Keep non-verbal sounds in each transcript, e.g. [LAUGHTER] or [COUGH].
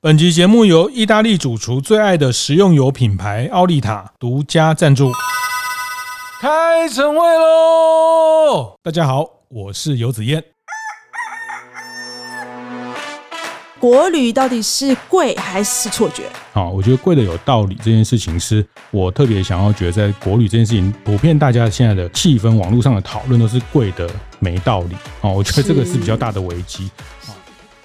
本集节目由意大利主厨最爱的食用油品牌奥利塔独家赞助。开晨会喽！大家好，我是游子燕。国旅到底是贵还是错觉？好，我觉得贵的有道理。这件事情是我特别想要觉得，在国旅这件事情，普遍大家现在的气氛，网络上的讨论都是贵的没道理。啊，我觉得这个是比较大的危机。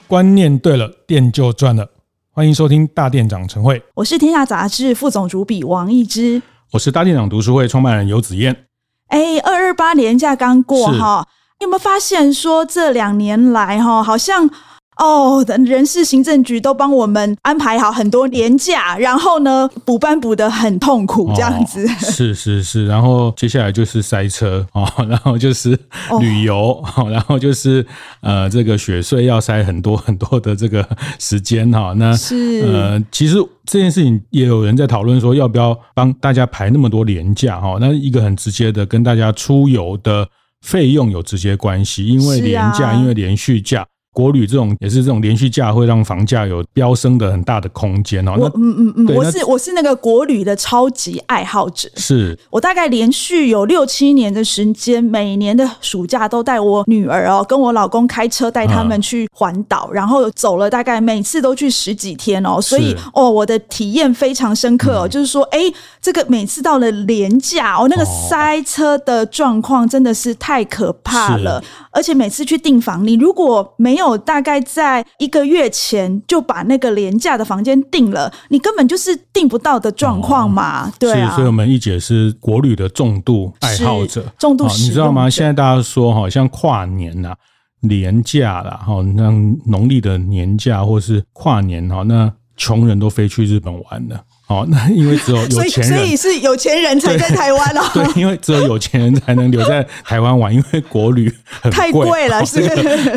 观念对了，店就赚了。欢迎收听大店长晨会，我是天下杂志副总主笔王一之，我是大店长读书会创办人游子燕。哎，二二八年假刚过哈，你有没有发现说这两年来哈，好像？哦，等人事行政局都帮我们安排好很多年假，然后呢，补班补的很痛苦，这样子。哦、是是是，然后接下来就是塞车 [LAUGHS] 哦，然后就是旅游，哦、[LAUGHS] 然后就是呃，这个雪隧要塞很多很多的这个时间 [LAUGHS] 哈、哦。那是呃，其实这件事情也有人在讨论说，要不要帮大家排那么多年假哈、哦？那一个很直接的，跟大家出游的费用有直接关系，因为年假，啊、因为连续假。国旅这种也是这种连续假会让房价有飙升的很大的空间哦。我嗯嗯嗯，我是我是那个国旅的超级爱好者。是我大概连续有六七年的时间，每年的暑假都带我女儿哦，跟我老公开车带他们去环岛，然后走了大概每次都去十几天哦。所以哦，我的体验非常深刻哦，就是说，哎，这个每次到了连假哦，那个塞车的状况真的是太可怕了。而且每次去订房，你如果没有大概在一个月前就把那个廉价的房间订了，你根本就是订不到的状况嘛。哦、对啊，所以我们一姐是国旅的重度爱好者，重度、哦、你知道吗？现在大家说哈，像跨年呐、啊、连假啦，哈，那农历的年假或是跨年哈，那穷人都飞去日本玩了。哦，那因为只有 [LAUGHS] 有钱人，所以，所以是有钱人才在台湾哦。对，[LAUGHS] 因为只有有钱人才能留在台湾玩，因为国旅太贵了。是，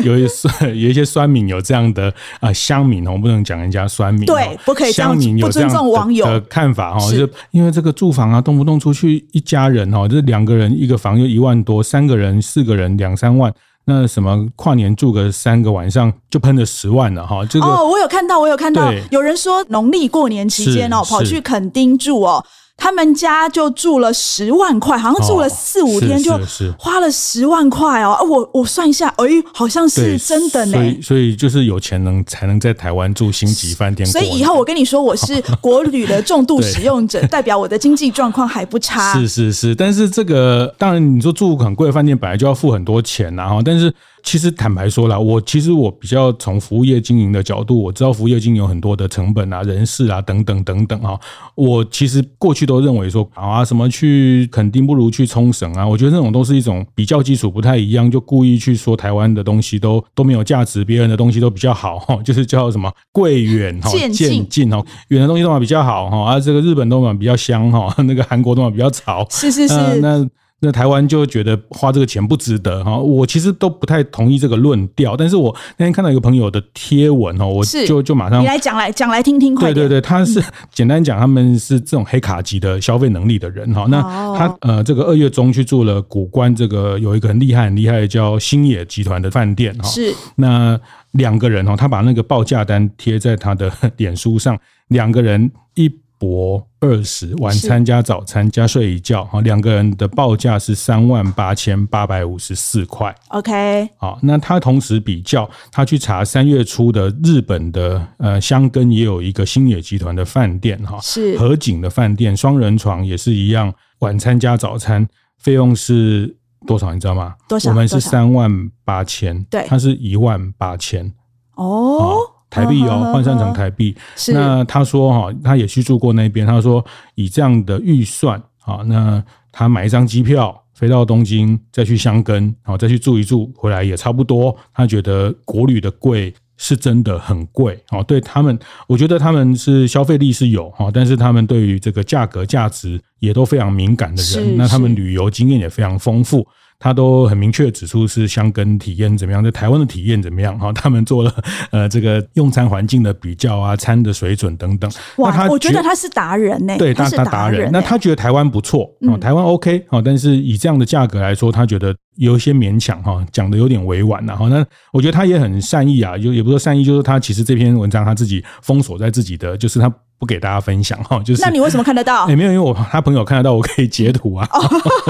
有一些有一些酸民有这样的啊，乡民哦，不能讲人家酸民，对，不可以乡民有这样的看法哈，就因为这个住房啊，动不动出去一家人哈，这两个人一个房就一万多，三个人四个人两三万。那什么跨年住个三个晚上就喷了十万了哈，这个哦，我有看到，我有看到，有人说农历过年期间哦，跑去垦丁住哦。他们家就住了十万块，好像住了四五天就花了十万块哦。我我算一下，哎，好像是真的呢。所以所以就是有钱人才能在台湾住星级饭店。所以以后我跟你说，我是 [LAUGHS] 国旅的重度使用者，代表我的经济状况还不差。是是是，但是这个当然你说住很贵的饭店，本来就要付很多钱呐哈，但是。其实坦白说啦，我其实我比较从服务业经营的角度，我知道服务业经营有很多的成本啊、人事啊等等等等啊。我其实过去都认为说啊，什么去肯定不如去冲绳啊，我觉得这种都是一种比较基础不太一样，就故意去说台湾的东西都都没有价值，别人的东西都比较好哈，[LAUGHS] 就是叫什么贵远哈渐近哈，远的东西都嘛比较好哈，啊这个日本都嘛比较香哈，那个韩国都嘛比较潮，是是是，呃、那。那台湾就觉得花这个钱不值得哈，我其实都不太同意这个论调。但是我那天看到一个朋友的贴文哦，我就就马上你来讲来讲来听听。对对对，他是简单讲，他们是这种黑卡级的消费能力的人哈。那他呃，这个二月中去住了谷关，这个有一个很厉害很厉害的叫星野集团的饭店哈。是那两个人哈，他把那个报价单贴在他的 [LAUGHS] 脸书上，两个人一。博二十，晚餐加早餐加睡一觉，哈，两个人的报价是三万八千八百五十四块。OK，好，那他同时比较，他去查三月初的日本的呃箱根也有一个星野集团的饭店，哈，是河景的饭店，双人床也是一样，晚餐加早餐费用是多少？你知道吗？多少？我们是三万八千，对，他是一万八千。哦。台币哦，换算成台币。那他说哈，他也去住过那边。他说以这样的预算啊，那他买一张机票飞到东京，再去箱根，好再去住一住，回来也差不多。他觉得国旅的贵是真的很贵哦。对他们，我觉得他们是消费力是有哈，但是他们对于这个价格价值也都非常敏感的人。那他们旅游经验也非常丰富。他都很明确指出是香根体验怎么样，在台湾的体验怎么样哈，[LAUGHS] 他们做了呃这个用餐环境的比较啊，餐的水准等等。哇，他我觉得他是达人呢、欸，对，他是达人。那他觉得台湾不错啊，台湾 OK 哦，但是以这样的价格来说，他觉得有一些勉强哈，讲的有点委婉然后。那我觉得他也很善意啊，就也不说善意，就是他其实这篇文章他自己封锁在自己的，就是他。不给大家分享哈，就是那你为什么看得到？也、欸、没有，因为我他朋友看得到，我可以截图啊。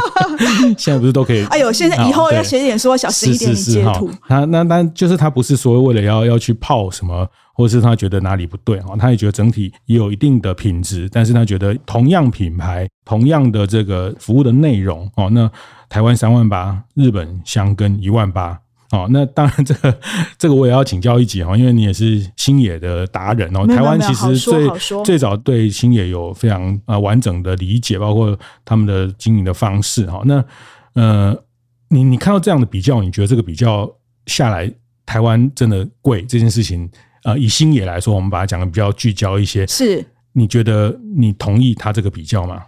[LAUGHS] 现在不是都可以？[LAUGHS] 哎呦，现在以后要写点说小心一点，你截图。他那那就是他不是说为了要要去泡什么，或者是他觉得哪里不对哈，他也觉得整体也有一定的品质，但是他觉得同样品牌、同样的这个服务的内容哦，那台湾三万八，日本香根一万八。哦，那当然，这个 [LAUGHS] 这个我也要请教一集哈，因为你也是星野的达人哦。台湾其实最最早对星野有非常呃完整的理解，包括他们的经营的方式哈。那呃，你你看到这样的比较，你觉得这个比较下来，台湾真的贵这件事情，呃，以星野来说，我们把它讲的比较聚焦一些，是？你觉得你同意他这个比较吗？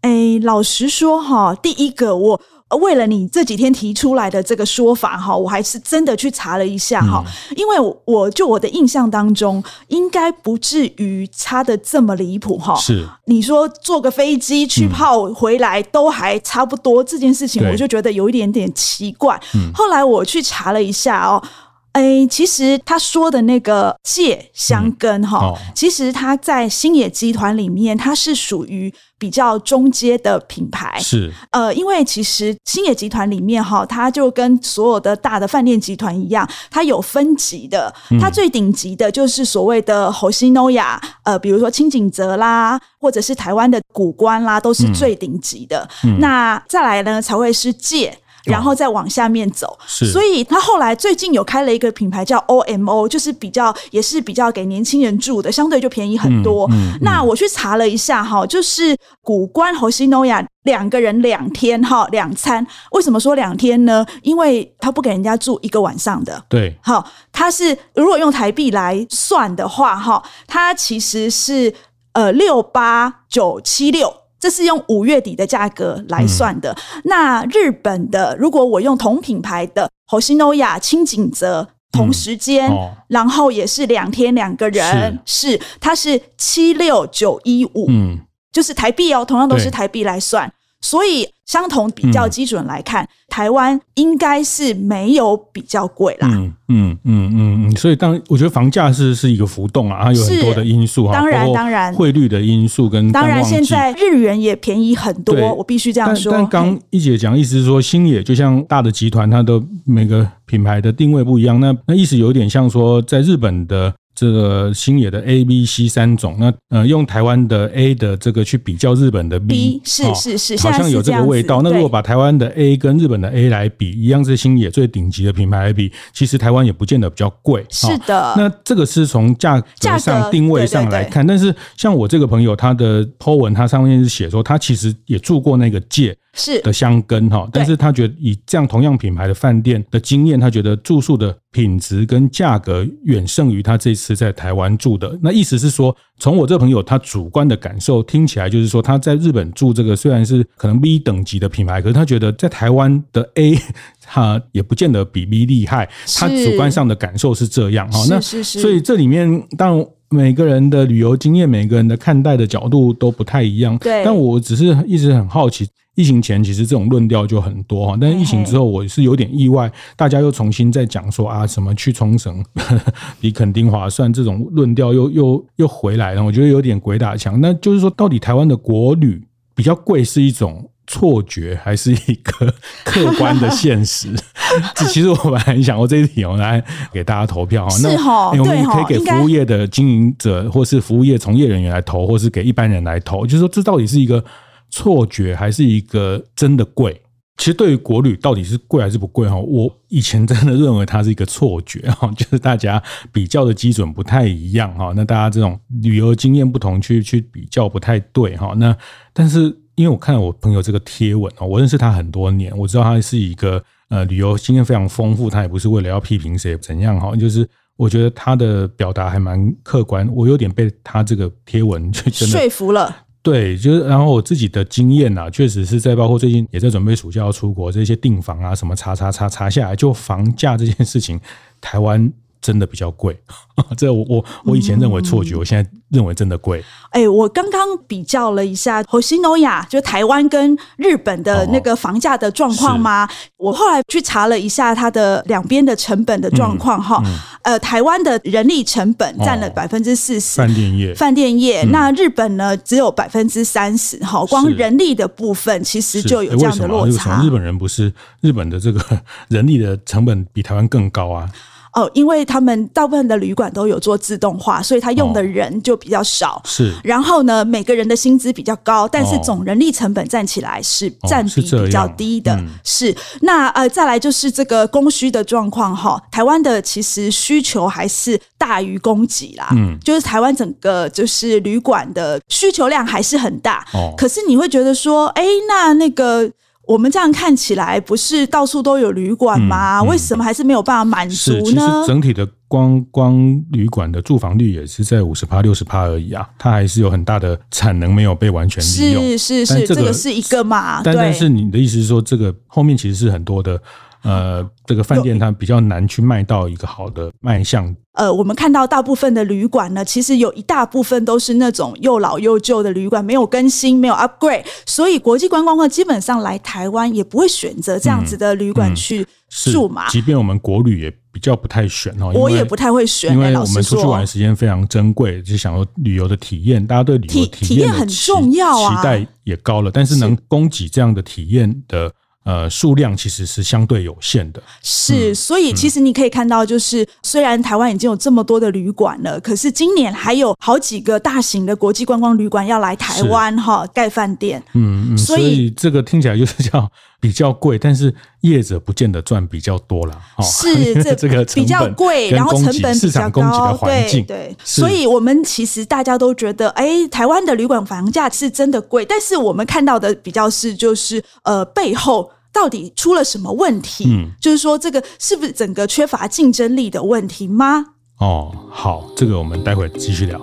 哎，老实说哈，第一个我。为了你这几天提出来的这个说法哈，我还是真的去查了一下哈，因为我就我的印象当中，应该不至于差的这么离谱哈。是，你说坐个飞机去泡回来都还差不多，这件事情我就觉得有一点点奇怪。后来我去查了一下哦。哎，其实他说的那个界香根哈，嗯哦、其实他在星野集团里面，它是属于比较中阶的品牌。是，呃，因为其实星野集团里面哈，它就跟所有的大的饭店集团一样，它有分级的。它最顶级的就是所谓的 Hoshinoya，呃，比如说清井泽啦，或者是台湾的古关啦，都是最顶级的。嗯、那再来呢，才会是界。然后再往下面走，是，所以他后来最近有开了一个品牌叫 OMO，就是比较也是比较给年轻人住的，相对就便宜很多。嗯嗯、那我去查了一下哈，就是古关 Hoshinoya 两个人两天哈两餐，为什么说两天呢？因为他不给人家住一个晚上的。对，好，他是如果用台币来算的话哈，他其实是呃六八九七六。这是用五月底的价格来算的。嗯、那日本的，如果我用同品牌的 Hoshinoya 轻井泽同时间，嗯哦、然后也是两天两个人，是，是它是七六九一五，嗯，就是台币哦，同样都是台币来算。所以，相同比较基准来看，嗯、台湾应该是没有比较贵啦。嗯嗯嗯嗯嗯。所以，当我觉得房价是是一个浮动啊，它有很多的因素啊。当然，当然，汇率的因素跟当然，现在日元也便宜很多，我必须这样说。但刚一姐讲，意思是说，星野就像大的集团，它的每个品牌的定位不一样。那那意思有点像说，在日本的。这个星野的 A、B、C 三种，那呃，用台湾的 A 的这个去比较日本的 B，, B 是是是，好像有这个味道。那如果把台湾的 A 跟日本的 A 来比，一样是星野最顶级的品牌来比，其实台湾也不见得比较贵。是的，那这个是从价格上定位上来看。但是像我这个朋友，他的 po 文，他上面是写说，他其实也住过那个界。是的香根哈，但是他觉得以这样同样品牌的饭店的经验，他觉得住宿的品质跟价格远胜于他这次在台湾住的。那意思是说，从我这个朋友他主观的感受听起来，就是说他在日本住这个虽然是可能 B 等级的品牌，可是他觉得在台湾的 A [LAUGHS] 他也不见得比 B 厉害。他主观上的感受是这样哈。那所以这里面当然。每个人的旅游经验，每个人的看待的角度都不太一样。对，但我只是一直很好奇，疫情前其实这种论调就很多哈，但是疫情之后我是有点意外，大家又重新在讲说啊，什么去冲绳 [LAUGHS] 比垦丁划算这种论调又又又回来了，我觉得有点鬼打墙。那就是说，到底台湾的国旅比较贵是一种错觉还是一个客观的现实？[LAUGHS] 其实我本来很想，我这一题我来给大家投票哈。那我们可以给服务业的经营者，或是服务业从业人员来投，或是给一般人来投。就是说，这到底是一个错觉，还是一个真的贵？其实对于国旅到底是贵还是不贵哈，我以前真的认为它是一个错觉哈，[LAUGHS] 就是大家比较的基准不太一样哈。那大家这种旅游经验不同，去去比较不太对哈。那但是。因为我看了我朋友这个贴文啊，我认识他很多年，我知道他是一个呃旅游经验非常丰富，他也不是为了要批评谁怎样哈，就是我觉得他的表达还蛮客观，我有点被他这个贴文就真的说服了。对，就是然后我自己的经验啊，确实是在包括最近也在准备暑假要出国这些订房啊，什么查查查查下来，就房价这件事情，台湾。真的比较贵，[LAUGHS] 这我我我以前认为错觉，嗯、我现在认为真的贵。哎、欸，我刚刚比较了一下，虹夕诺亚就台湾跟日本的那个房价的状况吗？哦、我后来去查了一下它的两边的成本的状况哈。嗯嗯、呃，台湾的人力成本占了百分之四十，饭店业，饭店业。嗯、那日本呢，只有百分之三十哈。光人力的部分，其实就有这样的落差。欸、日本人不是日本的这个 [LAUGHS] 人力的成本比台湾更高啊？哦，因为他们大部分的旅馆都有做自动化，所以他用的人就比较少。哦、是，然后呢，每个人的薪资比较高，但是总人力成本占起来是占比比较低的。哦是，嗯、是，那呃，再来就是这个供需的状况哈。台湾的其实需求还是大于供给啦。嗯，就是台湾整个就是旅馆的需求量还是很大。哦，可是你会觉得说，哎，那那个。我们这样看起来不是到处都有旅馆吗？嗯嗯、为什么还是没有办法满足呢？其实整体的光光旅馆的住房率也是在五十趴六十趴而已啊，它还是有很大的产能没有被完全利用。是是是，这个、这个是一个嘛？但但是你的意思是说，这个后面其实是很多的。呃，这个饭店它比较难去卖到一个好的卖相。呃，我们看到大部分的旅馆呢，其实有一大部分都是那种又老又旧的旅馆，没有更新，没有 upgrade，所以国际观光客基本上来台湾也不会选择这样子的旅馆去住嘛。即便我们国旅也比较不太选哦，我也不太会选，因为我们出去玩的时间非常珍贵，就想要旅游的体验，大家对旅游体验很重要啊，期待也高了，但是能供给这样的体验的。呃，数量其实是相对有限的，是，嗯、所以其实你可以看到，就是、嗯、虽然台湾已经有这么多的旅馆了，可是今年还有好几个大型的国际观光旅馆要来台湾哈盖饭店，嗯嗯，所，所以这个听起来就是叫。比较贵，但是业者不见得赚比较多了。是 [LAUGHS] 这这个比较贵，然后成本比较高，对对。所以我们其实大家都觉得，哎，台湾的旅馆房价是真的贵，但是我们看到的比较是，就是呃，背后到底出了什么问题？嗯，就是说这个是不是整个缺乏竞争力的问题吗？哦，好，这个我们待会继续聊。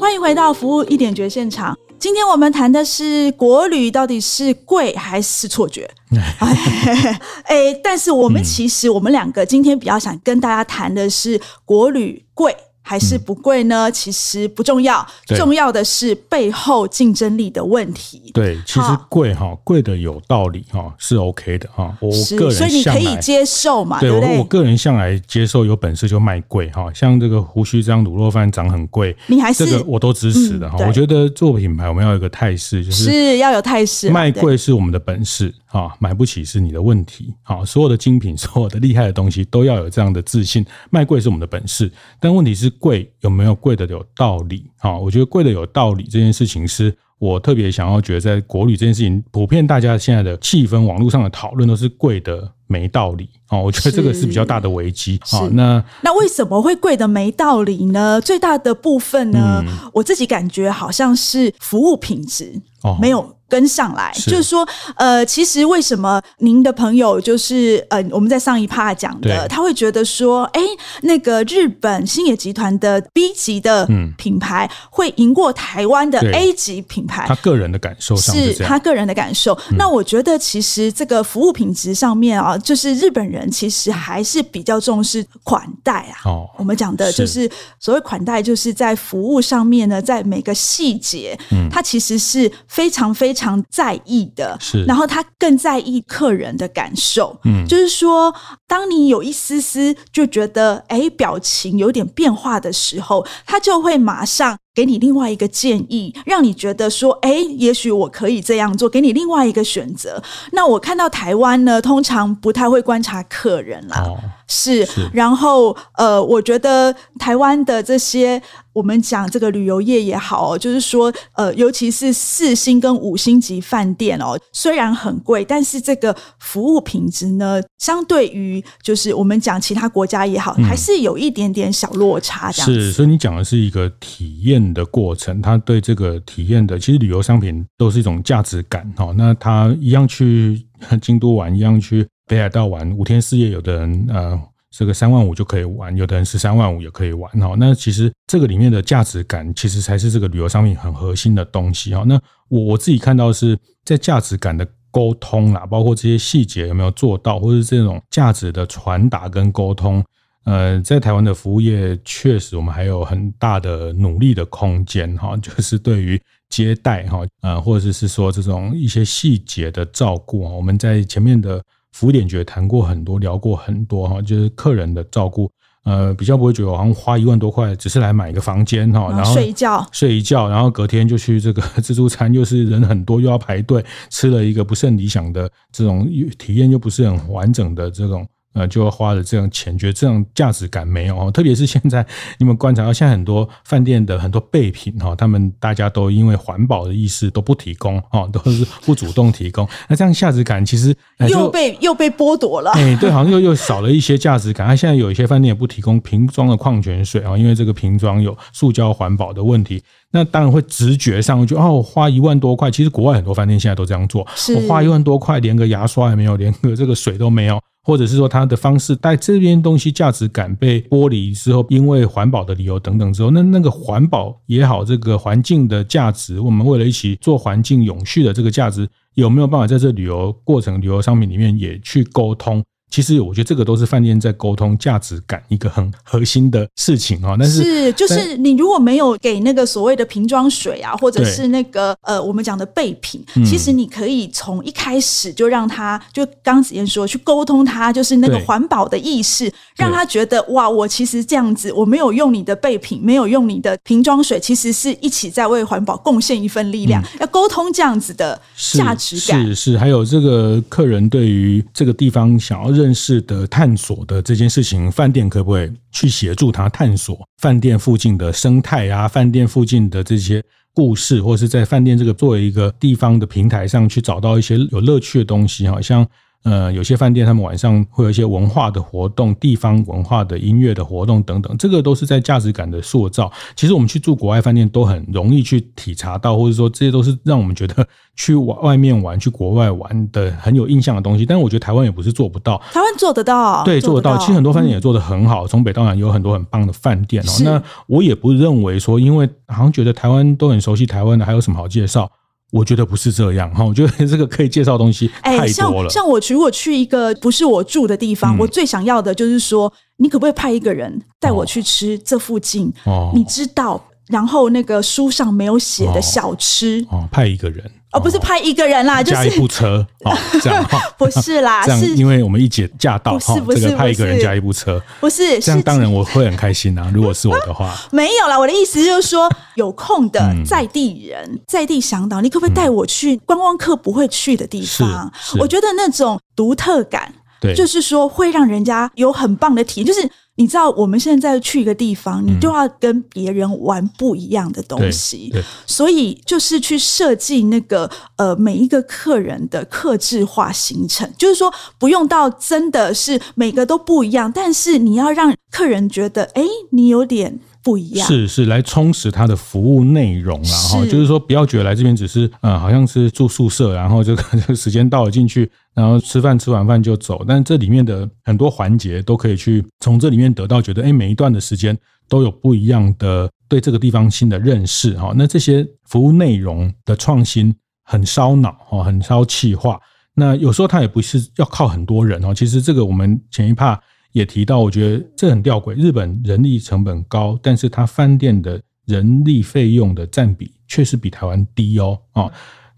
欢迎回到服务一点绝现场。今天我们谈的是国旅到底是贵还是错觉？[LAUGHS] 哎，但是我们其实我们两个今天比较想跟大家谈的是国旅贵。还是不贵呢？嗯、其实不重要，重要的是背后竞争力的问题。对，其实贵哈，贵的有道理哈，是 OK 的哈。我个人所以你可以接受嘛？对，我我个人向来接受，有本事就卖贵哈。像这个胡须张卤肉饭涨很贵，你还是这个我都支持的哈。嗯、我觉得做品牌我们要有一个态势，就是是要有态势，卖贵是我们的本事啊，买不起是你的问题。啊，所有的精品，所有的厉害的东西都要有这样的自信。卖贵是我们的本事，但问题是。贵有没有贵的有道理？啊，我觉得贵的有道理这件事情，是我特别想要觉得在国旅这件事情，普遍大家现在的气氛，网络上的讨论都是贵的没道理。哦，我觉得这个是比较大的危机。好，那那为什么会贵的没道理呢？最大的部分呢，嗯、我自己感觉好像是服务品质哦没有。跟上来，是就是说，呃，其实为什么您的朋友就是，呃，我们在上一趴讲的，他会觉得说，哎，那个日本星野集团的 B 级的品牌会赢过台湾的 A 级品牌？他个人的感受上是，是他个人的感受。嗯、那我觉得，其实这个服务品质上面啊，就是日本人其实还是比较重视款待啊。哦，我们讲的就是，所谓款待，就是在服务上面呢，在每个细节，嗯，它其实是非常非常。非常在意的，是，然后他更在意客人的感受，嗯，就是说，当你有一丝丝就觉得，哎，表情有点变化的时候，他就会马上。给你另外一个建议，让你觉得说，哎，也许我可以这样做，给你另外一个选择。那我看到台湾呢，通常不太会观察客人啦，是。是然后，呃，我觉得台湾的这些，我们讲这个旅游业也好，就是说，呃，尤其是四星跟五星级饭店哦，虽然很贵，但是这个服务品质呢，相对于就是我们讲其他国家也好，嗯、还是有一点点小落差。这样。是，所以你讲的是一个体验。的过程，他对这个体验的，其实旅游商品都是一种价值感哦。那他一样去京都玩，一样去北海道玩五天四夜，有的人呃这个三万五就可以玩，有的人十三万五也可以玩哈。那其实这个里面的价值感，其实才是这个旅游商品很核心的东西哈。那我我自己看到是在价值感的沟通啦，包括这些细节有没有做到，或是这种价值的传达跟沟通，呃，在台湾的服务业确实我们还有很大的努力的空间哈，[LAUGHS] 就是对于接待哈，呃，或者是说这种一些细节的照顾，我们在前面的。服务点觉谈过很多，聊过很多哈，就是客人的照顾，呃，比较不会觉得好像花一万多块只是来买一个房间哈，然后睡一觉，睡一觉，然后隔天就去这个 [LAUGHS] 自助餐，又是人很多又要排队，吃了一个不是很理想的这种体验，又不是很完整的这种。呃，就要花了这样钱，觉得这样价值感没有哦。特别是现在你们观察到，现在很多饭店的很多备品哈，他们大家都因为环保的意识都不提供哦，[LAUGHS] 都是不主动提供。那这样价值感其实又被又被剥夺了。哎，对，[LAUGHS] 好像又又少了一些价值感。它现在有一些饭店也不提供瓶装的矿泉水啊，因为这个瓶装有塑胶环保的问题。那当然会直觉上就哦，花一万多块，其实国外很多饭店现在都这样做。我花一万多块，连个牙刷也没有，连个这个水都没有。或者是说他的方式，带这边东西价值感被剥离之后，因为环保的理由等等之后，那那个环保也好，这个环境的价值，我们为了一起做环境永续的这个价值，有没有办法在这旅游过程、旅游商品里面也去沟通？其实我觉得这个都是饭店在沟通价值感一个很核心的事情啊。但是是就是你如果没有给那个所谓的瓶装水啊，或者是那个呃我们讲的备品，其实你可以从一开始就让他就刚子燕说去沟通他，就是那个环保的意识，让他觉得哇，我其实这样子我没有用你的备品，没有用你的瓶装水，其实是一起在为环保贡献一份力量。要沟通这样子的价值感是是，还有这个客人对于这个地方想要。正式的探索的这件事情，饭店可不可以去协助他探索饭店附近的生态啊？饭店附近的这些故事，或者是在饭店这个作为一个地方的平台上去找到一些有乐趣的东西，好像。呃，有些饭店他们晚上会有一些文化的活动、地方文化的音乐的活动等等，这个都是在价值感的塑造。其实我们去住国外饭店都很容易去体察到，或者说这些都是让我们觉得去外外面玩、去国外玩的很有印象的东西。但是我觉得台湾也不是做不到，台湾做得到，对，做得到。其实很多饭店也做得很好，从北到南有很多很棒的饭店哦。那我也不认为说，因为好像觉得台湾都很熟悉台湾的，还有什么好介绍？我觉得不是这样哈，我觉得 [LAUGHS] 这个可以介绍东西太多了。欸、像像我如果去一个不是我住的地方，嗯、我最想要的就是说，你可不可以派一个人带我去吃这附近？哦，你知道，然后那个书上没有写的小吃哦，哦，派一个人。哦，不是拍一个人啦，就是加一部车 [LAUGHS] 哦，这样 [LAUGHS] 不是啦，这样因为我们一姐驾到哈，这个派一个人加一部车，不是这样，当然我会很开心啊。[LAUGHS] 如果是我的话，没有啦，我的意思就是说，有空的在地人，在地向导，你可不可以带我去观光客不会去的地方？我觉得那种独特感，对，就是说会让人家有很棒的体验，就是。你知道我们现在去一个地方，你就要跟别人玩不一样的东西，所以就是去设计那个呃每一个客人的客制化行程，就是说不用到真的是每个都不一样，但是你要让客人觉得，哎，你有点。不一样。是是来充实它的服务内容然后就是说不要觉得来这边只是呃好像是住宿舍，然后这个这个时间到了进去，然后吃饭吃完饭就走，但是这里面的很多环节都可以去从这里面得到觉得哎每一段的时间都有不一样的对这个地方新的认识哈，那这些服务内容的创新很烧脑哈，很烧气化，那有时候它也不是要靠很多人哦，其实这个我们前一趴。也提到，我觉得这很吊诡。日本人力成本高，但是他饭店的人力费用的占比确实比台湾低哦，啊。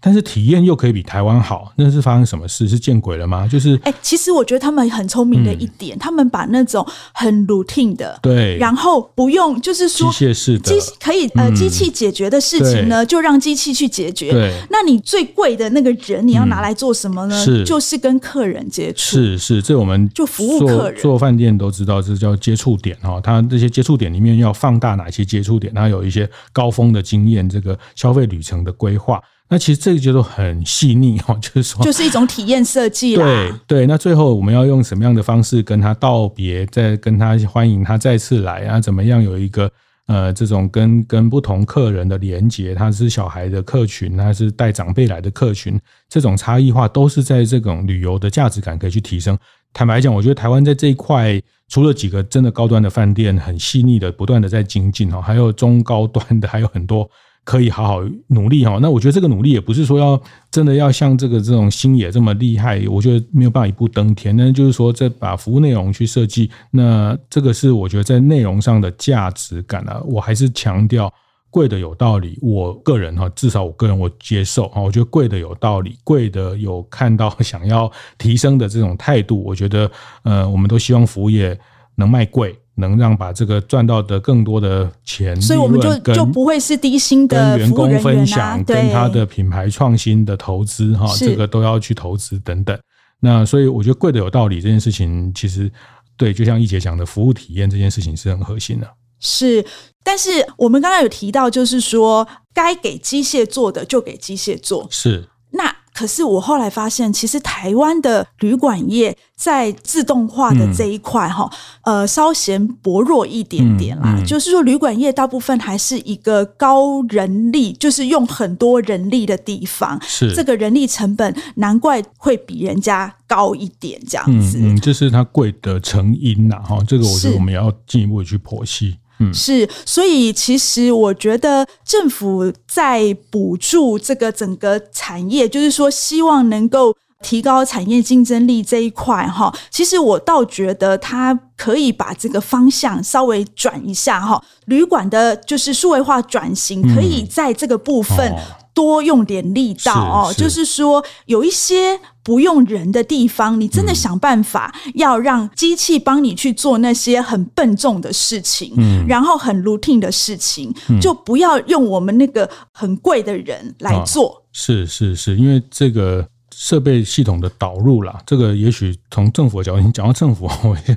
但是体验又可以比台湾好，那是发生什么事？是见鬼了吗？就是哎、欸，其实我觉得他们很聪明的一点，嗯、他们把那种很 routine 的，对，然后不用就是说机械式的，机可以呃机器解决的事情呢，嗯、就让机器去解决。对，那你最贵的那个人，你要拿来做什么呢？就是跟客人接触。是是，这我们就服务客人，做饭店都知道，这叫接触点哈。他这些接触点里面要放大哪些接触点？它有一些高峰的经验，这个消费旅程的规划。那其实这个就都很细腻 [LAUGHS] 哦，就是说，[LAUGHS] 就是一种体验设计啦。对对，那最后我们要用什么样的方式跟他道别，再跟他欢迎他再次来啊？怎么样有一个呃这种跟跟不同客人的连接？他是小孩的客群，他是带长辈来的客群，这种差异化都是在这种旅游的价值感可以去提升。坦白讲，我觉得台湾在这一块，除了几个真的高端的饭店很细腻的不断的在精进哦，还有中高端的还有很多。可以好好努力哈，那我觉得这个努力也不是说要真的要像这个这种星野这么厉害，我觉得没有办法一步登天。那就是说，这把服务内容去设计，那这个是我觉得在内容上的价值感啊，我还是强调贵的有道理。我个人哈，至少我个人我接受哈，我觉得贵的有道理，贵的有看到想要提升的这种态度，我觉得呃，我们都希望服务业能卖贵。能让把这个赚到的更多的钱，所以我们就就不会是低薪的员工分享，跟他的品牌创新的投资哈，这个都要去投资等等。那所以我觉得贵的有道理这件事情，其实对，就像一姐讲的，服务体验这件事情是很核心的。是，但是我们刚刚有提到，就是说该给机械做的就给机械做，是那。可是我后来发现，其实台湾的旅馆业在自动化的这一块哈，嗯、呃，稍显薄弱一点点啦。嗯嗯、就是说，旅馆业大部分还是一个高人力，就是用很多人力的地方。是这个人力成本，难怪会比人家高一点这样子。嗯，这、是它贵的成因呐，哈，这个我觉得我们要进一步去剖析。嗯，是，所以其实我觉得政府在补助这个整个产业，就是说希望能够提高产业竞争力这一块哈。其实我倒觉得它可以把这个方向稍微转一下哈。旅馆的就是数位化转型，可以在这个部分多用点力道哦。就是说有一些。不用人的地方，你真的想办法要让机器帮你去做那些很笨重的事情，嗯，然后很 routine 的事情，嗯，就不要用我们那个很贵的人来做。哦，是是是，因为这个。设备系统的导入啦，这个也许从政府的角度，你讲到政府，[LAUGHS] 我就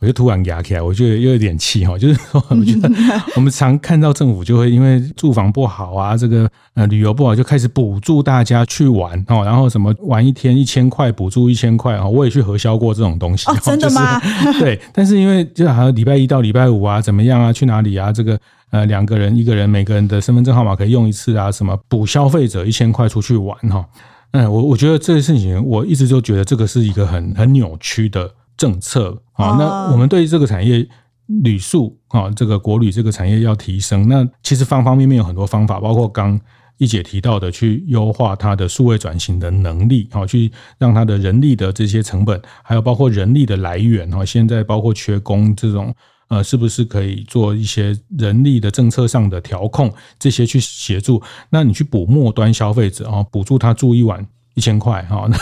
我就突然压起来，我觉得又有点气哈。就是说，[LAUGHS] 我觉得 [LAUGHS] 我们常看到政府就会因为住房不好啊，这个呃旅游不好，就开始补助大家去玩哦，然后什么玩一天一千块，补助一千块啊，我也去核销过这种东西。哦，真的吗？就是、对，但是因为就好像礼拜一到礼拜五啊，怎么样啊，去哪里啊，这个呃两个人一个人每个人的身份证号码可以用一次啊，什么补消费者一千块出去玩哈。嗯，我我觉得这件事情，我一直就觉得这个是一个很很扭曲的政策啊。那我们对于这个产业旅宿啊，这个国旅这个产业要提升，那其实方方面面有很多方法，包括刚一姐提到的，去优化它的数位转型的能力啊，去让它的人力的这些成本，还有包括人力的来源啊，现在包括缺工这种。呃，是不是可以做一些人力的政策上的调控，这些去协助？那你去补末端消费者啊，补助他住一晚。一千块哈，那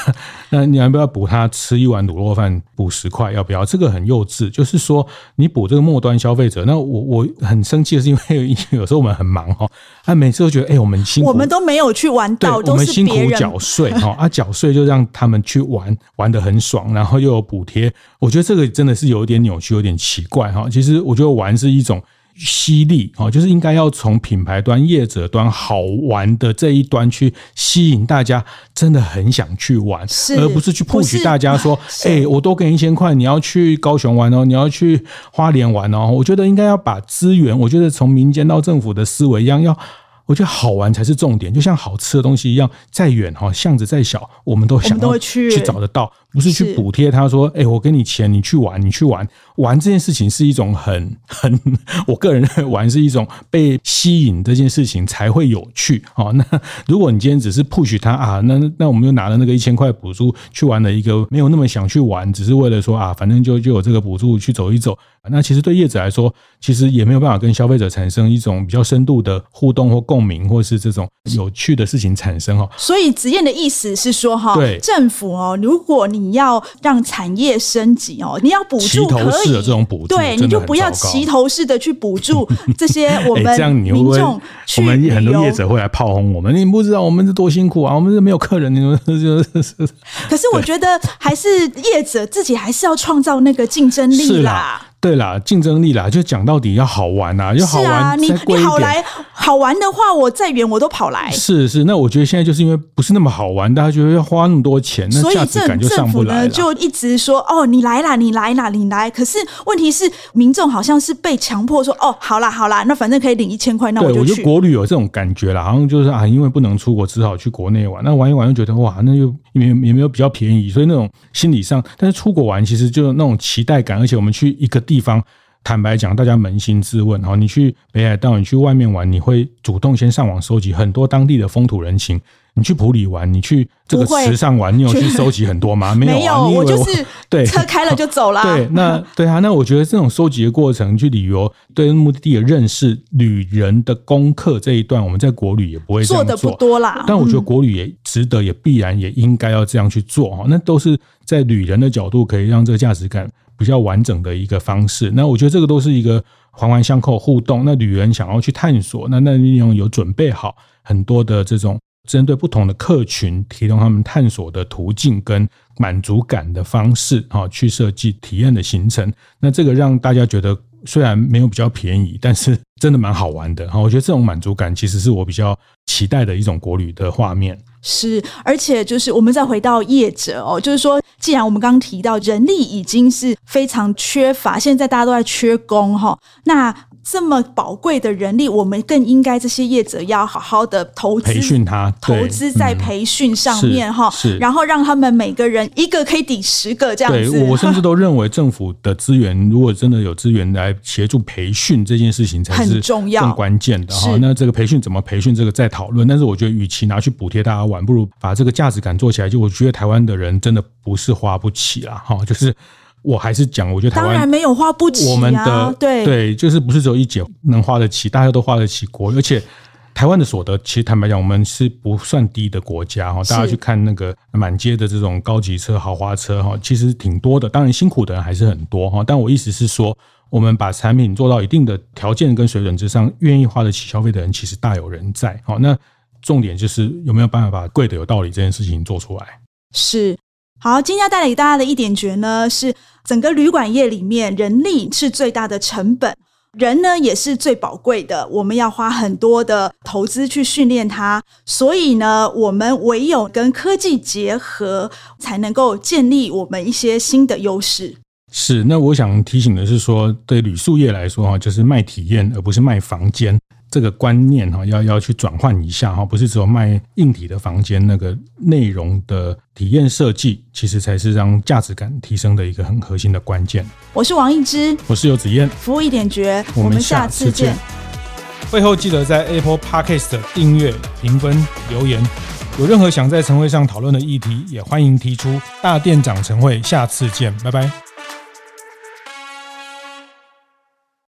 那你要不要补他吃一碗卤肉饭？补十块要不要？这个很幼稚。就是说，你补这个末端消费者，那我我很生气的是，因为有时候我们很忙哈，他每次都觉得，哎，我们辛苦，我们都没有去玩到，我们辛苦缴税哈，啊，缴税就让他们去玩，玩得很爽，然后又有补贴。我觉得这个真的是有点扭曲，有点奇怪哈。其实我觉得玩是一种。吸力哦，就是应该要从品牌端、业者端好玩的这一端去吸引大家，真的很想去玩，而不是去 push 大家说，哎、欸，我多给你一千块，你要去高雄玩哦，你要去花莲玩哦。我觉得应该要把资源，我觉得从民间到政府的思维一样，要我觉得好玩才是重点，就像好吃的东西一样，再远哈，巷子再小，我们都想要去去找得到。不是去补贴他说，哎、欸，我给你钱，你去玩，你去玩，玩这件事情是一种很 [LAUGHS] 很，我个人认为玩是一种被吸引这件事情才会有趣哦。那如果你今天只是 push 他啊，那那我们又拿了那个一千块补助去玩了一个没有那么想去玩，只是为了说啊，反正就就有这个补助去走一走。那其实对业者来说，其实也没有办法跟消费者产生一种比较深度的互动或共鸣，或是这种有趣的事情产生哦。所以子燕的意思是说哈，对政府哦，如果你你要让产业升级哦，你要补助可以，式的这种补助，对，你就不要齐头式的去补助 [LAUGHS] 这些我们民众、欸。我们很多业者会来炮轰我们，你不知道我们是多辛苦啊，我们是没有客人，你们 [LAUGHS] 就是。可是我觉得还是业者自己还是要创造那个竞争力啦。对啦，竞争力啦，就讲到底要好玩啊，要好玩。啊、你你好来好玩的话，我再远我都跑来。是是，那我觉得现在就是因为不是那么好玩，大家觉得要花那么多钱，那价值感就上不来了。所以政府呢就一直说哦，你来啦，你来啦，你来。可是问题是，民众好像是被强迫说哦，好啦好啦，那反正可以领一千块，那我就去。我觉得国旅有这种感觉啦，好像就是啊，因为不能出国，只好去国内玩。那玩一玩又觉得哇，那又也也没有比较便宜，所以那种心理上，但是出国玩其实就那种期待感，而且我们去一个地方。坦白讲，大家扪心自问哈，你去北海道，你去外面玩，你会主动先上网收集很多当地的风土人情。你去普里玩，你去这个池上玩，[LAUGHS] 你有去收集很多吗？[LAUGHS] 没有，没有，我就是对车开了就走了。[LAUGHS] 对，那对啊，那我觉得这种收集的过程，去旅游对目的地的认识、旅人的功课这一段，我们在国旅也不会做，做的不多啦。但我觉得国旅也值得，也必然也应该要这样去做哈。那都是在旅人的角度，可以让这个价值感比较完整的一个方式。那我觉得这个都是一个环环相扣互动。那旅人想要去探索，那那利用有准备好很多的这种。针对不同的客群，提供他们探索的途径跟满足感的方式，啊，去设计体验的行程。那这个让大家觉得虽然没有比较便宜，但是真的蛮好玩的哈。我觉得这种满足感其实是我比较期待的一种国旅的画面。是，而且就是我们再回到业者哦，就是说，既然我们刚刚提到人力已经是非常缺乏，现在大家都在缺工哈，那。这么宝贵的人力，我们更应该这些业者要好好的投资培训他，投资在培训上面哈，是，然后让他们每个人一个可以抵十个这样子。对，我甚至 [LAUGHS] 都认为政府的资源，如果真的有资源来协助培训这件事情，才是重要、更关键的哈。那这个培训怎么培训，这个再讨论。但是我觉得，与其拿去补贴大家玩，不如把这个价值感做起来。就我觉得台湾的人真的不是花不起啦，哈，就是。我还是讲，我觉得台湾当然没有花不起，啊，我们的对对，就是不是只有一姐能花得起，大家都花得起国，而且台湾的所得，其实坦白讲，我们是不算低的国家哈。大家去看那个满街的这种高级车、豪华车哈，其实挺多的。当然辛苦的人还是很多哈。但我意思是说，我们把产品做到一定的条件跟水准之上，愿意花得起消费的人，其实大有人在。好，那重点就是有没有办法把贵的有道理这件事情做出来？是。好，今天要带给大家的一点诀呢，是整个旅馆业里面，人力是最大的成本，人呢也是最宝贵的，我们要花很多的投资去训练它，所以呢，我们唯有跟科技结合，才能够建立我们一些新的优势。是，那我想提醒的是说，对旅宿业来说哈，就是卖体验，而不是卖房间。这个观念哈，要要去转换一下哈，不是只有卖硬体的房间，那个内容的体验设计，其实才是让价值感提升的一个很核心的关键。我是王一之，我是游子彦，服务一点绝，我们下次见。会后记得在 Apple Podcast 订阅、评分、留言。有任何想在晨会上讨论的议题，也欢迎提出。大店长晨会，下次见，拜拜。